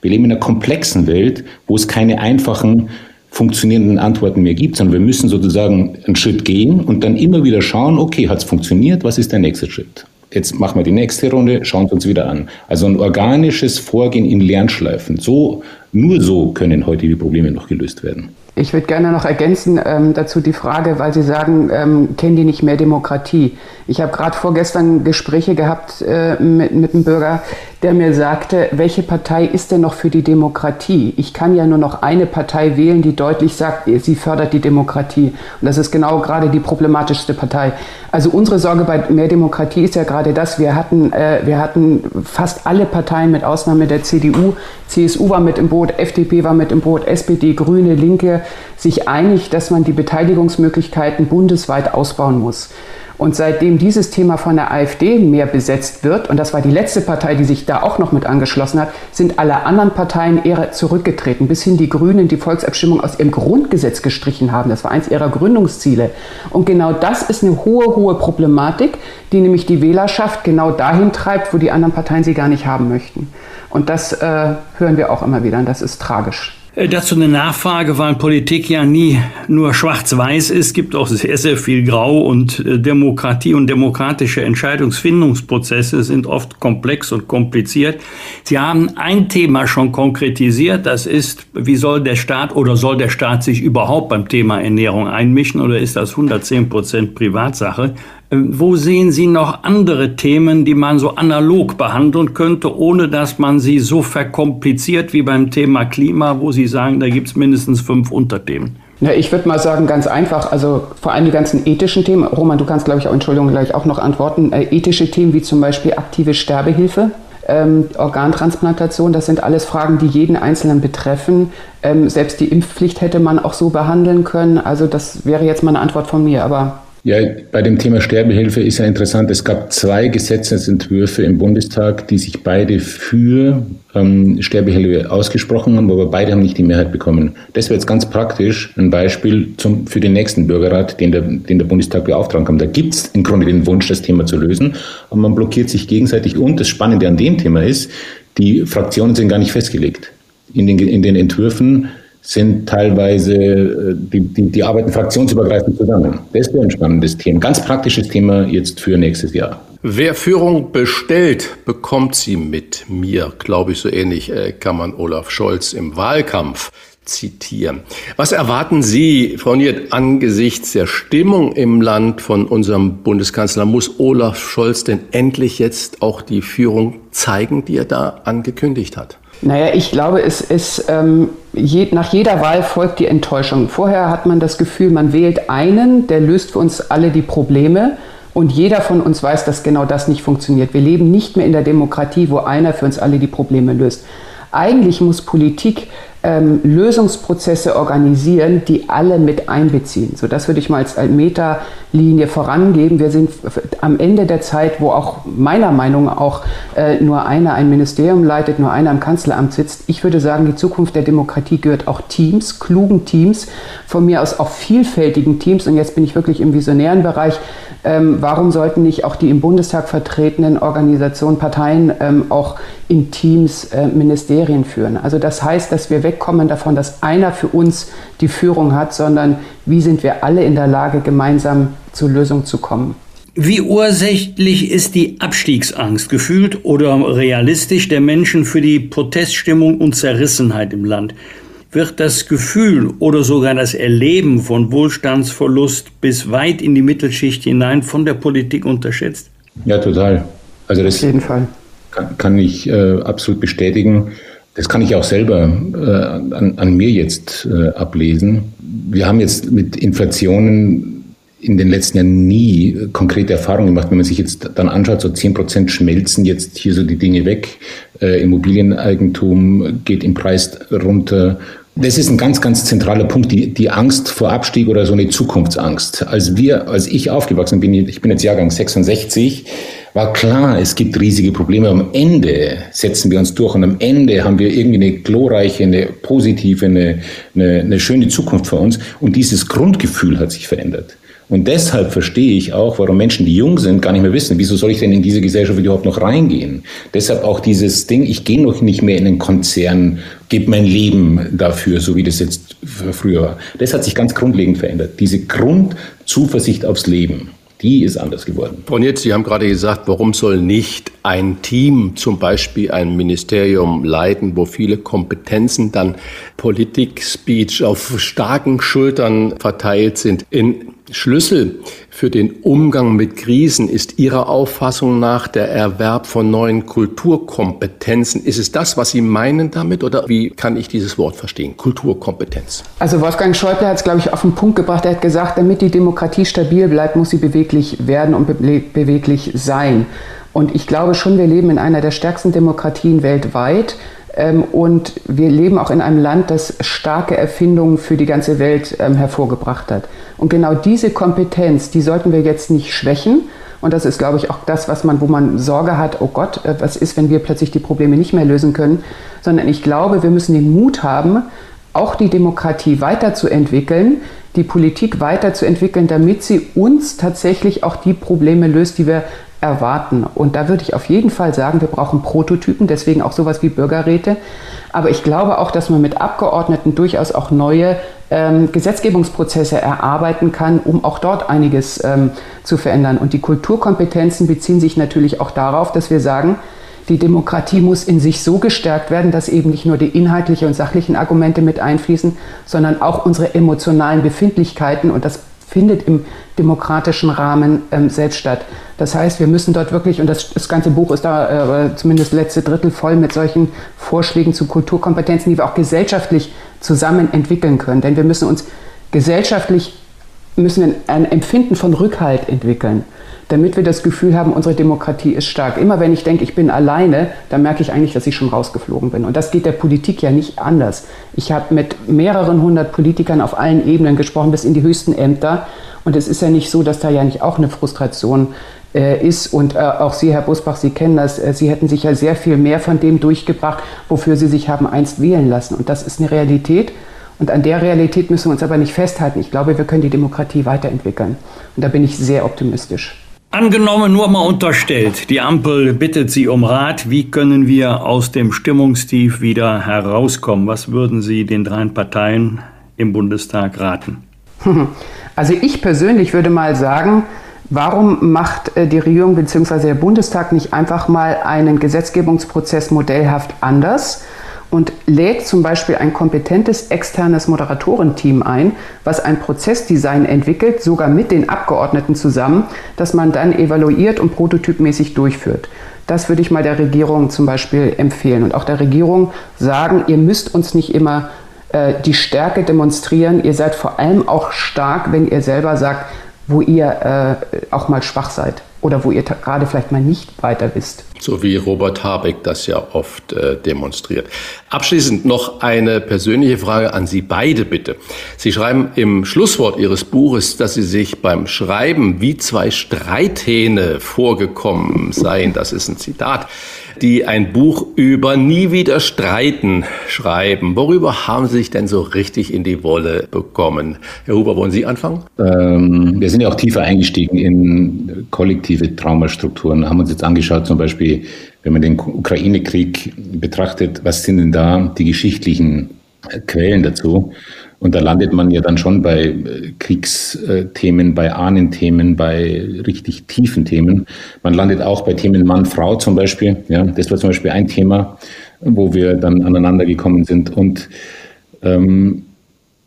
[SPEAKER 5] Wir leben in einer komplexen Welt, wo es keine einfachen, funktionierenden Antworten mehr gibt, sondern wir müssen sozusagen einen Schritt gehen und dann immer wieder schauen, okay, hat es funktioniert, was ist der nächste Schritt? Jetzt machen wir die nächste Runde, schauen wir uns wieder an. Also ein organisches Vorgehen in Lernschleifen. So, nur so können heute die Probleme noch gelöst werden.
[SPEAKER 4] Ich würde gerne noch ergänzen ähm, dazu die Frage, weil Sie sagen, ähm, kennen die nicht mehr Demokratie? Ich habe gerade vorgestern Gespräche gehabt äh, mit, mit einem Bürger, der mir sagte, welche Partei ist denn noch für die Demokratie? Ich kann ja nur noch eine Partei wählen, die deutlich sagt, sie fördert die Demokratie. Und das ist genau gerade die problematischste Partei. Also unsere Sorge bei mehr Demokratie ist ja gerade das, wir hatten, äh, wir hatten fast alle Parteien mit Ausnahme der CDU, CSU war mit im Boot, FDP war mit im Boot, SPD, Grüne, Linke, sich einig, dass man die Beteiligungsmöglichkeiten bundesweit ausbauen muss. Und seitdem dieses Thema von der AfD mehr besetzt wird, und das war die letzte Partei, die sich da auch noch mit angeschlossen hat, sind alle anderen Parteien eher zurückgetreten, bis hin die Grünen die Volksabstimmung aus ihrem Grundgesetz gestrichen haben. Das war eins ihrer Gründungsziele. Und genau das ist eine hohe, hohe Problematik, die nämlich die Wählerschaft genau dahin treibt, wo die anderen Parteien sie gar nicht haben möchten. Und das äh, hören wir auch immer wieder und das ist tragisch.
[SPEAKER 2] Äh, dazu eine Nachfrage, weil Politik ja nie nur schwarz-weiß ist, gibt auch sehr, sehr viel Grau und äh, Demokratie und demokratische Entscheidungsfindungsprozesse sind oft komplex und kompliziert. Sie haben ein Thema schon konkretisiert, das ist, wie soll der Staat oder soll der Staat sich überhaupt beim Thema Ernährung einmischen oder ist das 110 Prozent Privatsache? Ähm, wo sehen Sie noch andere Themen, die man so analog behandeln könnte, ohne dass man sie so verkompliziert wie beim Thema Klima, wo Sie sagen, da gibt es mindestens fünf Unterthemen?
[SPEAKER 4] Ja, ich würde mal sagen, ganz einfach, also vor allem die ganzen ethischen Themen. Roman, du kannst, glaube ich, auch, Entschuldigung, gleich auch noch antworten. Äh, ethische Themen wie zum Beispiel aktive Sterbehilfe. Ähm, Organtransplantation, das sind alles Fragen, die jeden Einzelnen betreffen. Ähm, selbst die Impfpflicht hätte man auch so behandeln können. Also das wäre jetzt mal eine Antwort von mir, aber
[SPEAKER 5] ja, bei dem Thema Sterbehilfe ist ja interessant, es gab zwei Gesetzesentwürfe im Bundestag, die sich beide für ähm, Sterbehilfe ausgesprochen haben, aber beide haben nicht die Mehrheit bekommen. Das wäre jetzt ganz praktisch ein Beispiel zum, für den nächsten Bürgerrat, den der, den der Bundestag beauftragen kann. Da gibt es im Grunde den Wunsch, das Thema zu lösen, aber man blockiert sich gegenseitig. Und das Spannende an dem Thema ist, die Fraktionen sind gar nicht festgelegt. In den, in den Entwürfen sind teilweise, äh, die, die, die arbeiten fraktionsübergreifend zusammen. Das wäre ein spannendes Thema, ganz praktisches Thema jetzt für nächstes Jahr.
[SPEAKER 1] Wer Führung bestellt, bekommt sie mit mir, glaube ich, so ähnlich äh, kann man Olaf Scholz im Wahlkampf zitieren. Was erwarten Sie, Frau Niert, angesichts der Stimmung im Land von unserem Bundeskanzler? Muss Olaf Scholz denn endlich jetzt auch die Führung zeigen, die er da angekündigt hat?
[SPEAKER 4] Naja, ich glaube, es ist, ähm, je, nach jeder Wahl folgt die Enttäuschung. Vorher hat man das Gefühl, man wählt einen, der löst für uns alle die Probleme. Und jeder von uns weiß, dass genau das nicht funktioniert. Wir leben nicht mehr in der Demokratie, wo einer für uns alle die Probleme löst. Eigentlich muss Politik ähm, Lösungsprozesse organisieren, die alle mit einbeziehen. So, das würde ich mal als Metalinie vorangeben. Wir sind am Ende der Zeit, wo auch meiner Meinung nach auch äh, nur einer ein Ministerium leitet, nur einer im Kanzleramt sitzt. Ich würde sagen, die Zukunft der Demokratie gehört auch Teams, klugen Teams, von mir aus auch vielfältigen Teams. Und jetzt bin ich wirklich im visionären Bereich. Ähm, warum sollten nicht auch die im Bundestag vertretenen Organisationen, Parteien ähm, auch in Teams äh, Ministerien führen? Also das heißt, dass wir wegkommen davon, dass einer für uns die Führung hat, sondern wie sind wir alle in der Lage, gemeinsam zur Lösung zu kommen.
[SPEAKER 2] Wie ursächlich ist die Abstiegsangst, gefühlt oder realistisch der Menschen für die Proteststimmung und Zerrissenheit im Land? Wird das Gefühl oder sogar das Erleben von Wohlstandsverlust bis weit in die Mittelschicht hinein von der Politik unterschätzt?
[SPEAKER 5] Ja, total. Also das Auf jeden Fall. Kann, kann ich äh, absolut bestätigen. Das kann ich auch selber äh, an, an, mir jetzt äh, ablesen. Wir haben jetzt mit Inflationen in den letzten Jahren nie konkrete Erfahrungen gemacht. Wenn man sich jetzt dann anschaut, so zehn Prozent schmelzen jetzt hier so die Dinge weg. Äh, Immobilieneigentum geht im Preis runter. Das ist ein ganz, ganz zentraler Punkt, die, die Angst vor Abstieg oder so eine Zukunftsangst. Als wir, als ich aufgewachsen bin, ich bin jetzt Jahrgang 66, war klar, es gibt riesige Probleme. Am Ende setzen wir uns durch und am Ende haben wir irgendwie eine glorreiche, eine positive, eine, eine, eine schöne Zukunft vor uns. Und dieses Grundgefühl hat sich verändert. Und deshalb verstehe ich auch, warum Menschen, die jung sind, gar nicht mehr wissen, wieso soll ich denn in diese Gesellschaft überhaupt noch reingehen. Deshalb auch dieses Ding, ich gehe noch nicht mehr in den Konzern, gebe mein Leben dafür, so wie das jetzt früher war. Das hat sich ganz grundlegend verändert. Diese Grundzuversicht aufs Leben die ist anders geworden.
[SPEAKER 1] Frau Nitz, Sie haben gerade gesagt, warum soll nicht ein Team, zum Beispiel ein Ministerium leiten, wo viele Kompetenzen dann Politik-Speech auf starken Schultern verteilt sind. In Schlüssel für den Umgang mit Krisen ist Ihrer Auffassung nach der Erwerb von neuen Kulturkompetenzen. Ist es das, was Sie meinen damit oder wie kann ich dieses Wort verstehen? Kulturkompetenz.
[SPEAKER 4] Also Wolfgang Schäuble hat es, glaube ich, auf den Punkt gebracht. Er hat gesagt, damit die Demokratie stabil bleibt, muss sie beweglich werden und be beweglich sein. Und ich glaube schon, wir leben in einer der stärksten Demokratien weltweit. Ähm, und wir leben auch in einem Land, das starke Erfindungen für die ganze Welt ähm, hervorgebracht hat. Und genau diese Kompetenz, die sollten wir jetzt nicht schwächen. Und das ist, glaube ich, auch das, was man, wo man Sorge hat, oh Gott, äh, was ist, wenn wir plötzlich die Probleme nicht mehr lösen können, sondern ich glaube, wir müssen den Mut haben, auch die Demokratie weiterzuentwickeln, die Politik weiterzuentwickeln, damit sie uns tatsächlich auch die Probleme löst, die wir erwarten. Und da würde ich auf jeden Fall sagen, wir brauchen Prototypen, deswegen auch sowas wie Bürgerräte. Aber ich glaube auch, dass man mit Abgeordneten durchaus auch neue ähm, Gesetzgebungsprozesse erarbeiten kann, um auch dort einiges ähm, zu verändern. Und die Kulturkompetenzen beziehen sich natürlich auch darauf, dass wir sagen, die Demokratie muss in sich so gestärkt werden, dass eben nicht nur die inhaltlichen und sachlichen Argumente mit einfließen, sondern auch unsere emotionalen Befindlichkeiten. Und das findet im demokratischen Rahmen ähm, selbst statt. Das heißt, wir müssen dort wirklich, und das, das ganze Buch ist da äh, zumindest letzte Drittel voll mit solchen Vorschlägen zu Kulturkompetenzen, die wir auch gesellschaftlich zusammen entwickeln können. Denn wir müssen uns gesellschaftlich, müssen ein Empfinden von Rückhalt entwickeln damit wir das Gefühl haben, unsere Demokratie ist stark. Immer wenn ich denke, ich bin alleine, dann merke ich eigentlich, dass ich schon rausgeflogen bin. Und das geht der Politik ja nicht anders. Ich habe mit mehreren hundert Politikern auf allen Ebenen gesprochen, bis in die höchsten Ämter. Und es ist ja nicht so, dass da ja nicht auch eine Frustration äh, ist. Und äh, auch Sie, Herr Busbach, Sie kennen das. Äh, Sie hätten sich ja sehr viel mehr von dem durchgebracht, wofür Sie sich haben einst wählen lassen. Und das ist eine Realität. Und an der Realität müssen wir uns aber nicht festhalten. Ich glaube, wir können die Demokratie weiterentwickeln. Und da bin ich sehr optimistisch.
[SPEAKER 2] Angenommen, nur mal unterstellt, die Ampel bittet Sie um Rat, wie können wir aus dem Stimmungstief wieder herauskommen? Was würden Sie den drei Parteien im Bundestag raten?
[SPEAKER 4] Also ich persönlich würde mal sagen, warum macht äh, die Regierung bzw. der Bundestag nicht einfach mal einen Gesetzgebungsprozess modellhaft anders? Und lädt zum Beispiel ein kompetentes externes Moderatorenteam ein, was ein Prozessdesign entwickelt, sogar mit den Abgeordneten zusammen, das man dann evaluiert und prototypmäßig durchführt. Das würde ich mal der Regierung zum Beispiel empfehlen. Und auch der Regierung sagen, ihr müsst uns nicht immer äh, die Stärke demonstrieren, ihr seid vor allem auch stark, wenn ihr selber sagt, wo ihr äh, auch mal schwach seid oder wo ihr gerade vielleicht mal nicht weiter wisst.
[SPEAKER 1] So wie Robert Habeck das ja oft äh, demonstriert. Abschließend noch eine persönliche Frage an Sie beide bitte. Sie schreiben im Schlusswort Ihres Buches, dass Sie sich beim Schreiben wie zwei Streithähne vorgekommen seien. Das ist ein Zitat die ein Buch über nie wieder streiten schreiben. Worüber haben Sie sich denn so richtig in die Wolle bekommen? Herr Huber, wollen Sie anfangen?
[SPEAKER 5] Ähm, wir sind ja auch tiefer eingestiegen in kollektive Traumastrukturen, haben uns jetzt angeschaut, zum Beispiel, wenn man den Ukraine-Krieg betrachtet, was sind denn da die geschichtlichen Quellen dazu? Und da landet man ja dann schon bei äh, Kriegsthemen, bei Ahnenthemen, bei richtig tiefen Themen. Man landet auch bei Themen Mann, Frau zum Beispiel. Ja, das war zum Beispiel ein Thema, wo wir dann aneinander gekommen sind. Und Ähm,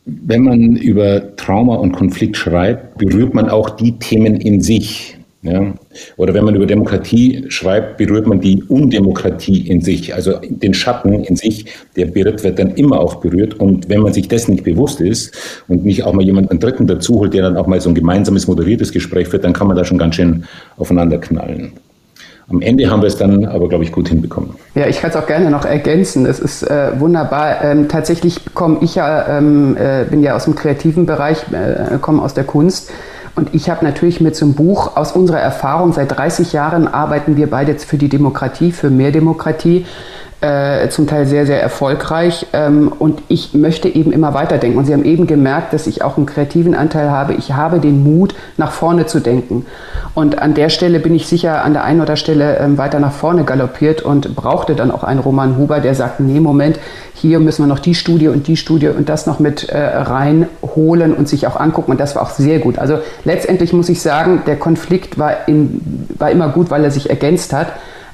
[SPEAKER 5] wenn man über Trauma und Konflikt schreibt, berührt man auch die Themen in sich. Ja? Oder wenn man über Demokratie schreibt, berührt man die Undemokratie in sich, also den Schatten in sich, der berührt wird dann immer auch berührt. Und wenn man sich dessen nicht bewusst ist und nicht auch mal jemanden Dritten dazu holt, der dann auch mal so ein gemeinsames, moderiertes Gespräch führt, dann kann man da schon ganz schön aufeinander knallen. Am Ende haben wir es dann aber, glaube ich, gut hinbekommen.
[SPEAKER 4] Ja, ich kann es auch gerne noch ergänzen. Es ist äh, wunderbar. Ähm, tatsächlich komme ich ja, ähm, äh, bin ja aus dem kreativen Bereich, äh, komme aus der Kunst. Und ich habe natürlich mit so einem Buch aus unserer Erfahrung, seit 30 Jahren arbeiten wir beide für die Demokratie, für mehr Demokratie, äh, zum Teil sehr, sehr erfolgreich. Ähm, und ich möchte eben immer weiterdenken. Und Sie haben eben gemerkt, dass ich auch einen kreativen Anteil habe. Ich habe den Mut, nach vorne zu denken. Und an der Stelle bin ich sicher an der einen oder Stelle ähm, weiter nach vorne galoppiert und brauchte dann auch einen Roman Huber, der sagt, nee, Moment, hier müssen wir noch die Studie und die Studie und das noch mit äh, reinholen und sich auch angucken. Und das war auch sehr gut. Also letztendlich muss ich sagen, der Konflikt war, in, war immer gut, weil er sich ergänzt hat.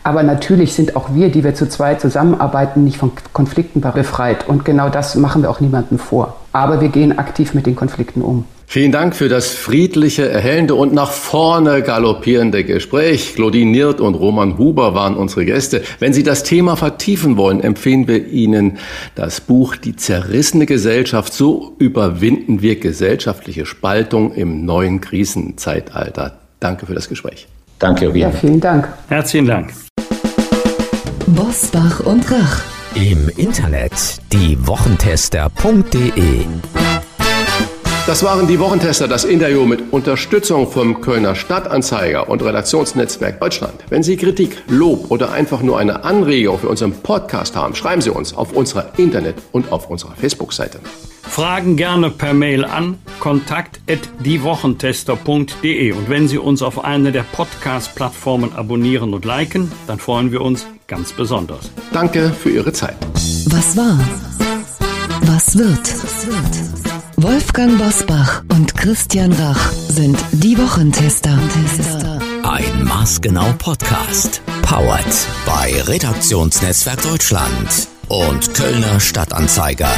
[SPEAKER 4] Aber natürlich sind auch wir, die wir zu zweit zusammenarbeiten, nicht von Konflikten befreit. Und genau das machen wir auch niemandem vor. Aber wir gehen aktiv mit den Konflikten um.
[SPEAKER 1] Vielen Dank für das friedliche, erhellende und nach vorne galoppierende Gespräch. Claudine Niert und Roman Huber waren unsere Gäste. Wenn Sie das Thema vertiefen wollen, empfehlen wir Ihnen das Buch Die zerrissene Gesellschaft. So überwinden wir gesellschaftliche Spaltung im neuen Krisenzeitalter. Danke für das Gespräch.
[SPEAKER 5] Danke,
[SPEAKER 4] Ja, vielen Dank.
[SPEAKER 2] Herzlichen Dank.
[SPEAKER 6] Bosbach und Rach.
[SPEAKER 3] Im Internet diewochentester.de
[SPEAKER 1] Das waren die Wochentester, das Interview mit Unterstützung vom Kölner Stadtanzeiger und Redaktionsnetzwerk Deutschland. Wenn Sie Kritik, Lob oder einfach nur eine Anregung für unseren Podcast haben, schreiben Sie uns auf unserer Internet- und auf unserer Facebook-Seite.
[SPEAKER 2] Fragen gerne per Mail an kontakt@diewochentester.de und wenn Sie uns auf einer der Podcast-Plattformen abonnieren und liken, dann freuen wir uns ganz besonders.
[SPEAKER 1] Danke für Ihre Zeit.
[SPEAKER 6] Was war? Was wird? Wolfgang Bosbach und Christian Rach sind die Wochentester.
[SPEAKER 3] Ein Maßgenau Podcast. Powered bei Redaktionsnetzwerk Deutschland und Kölner Stadtanzeiger.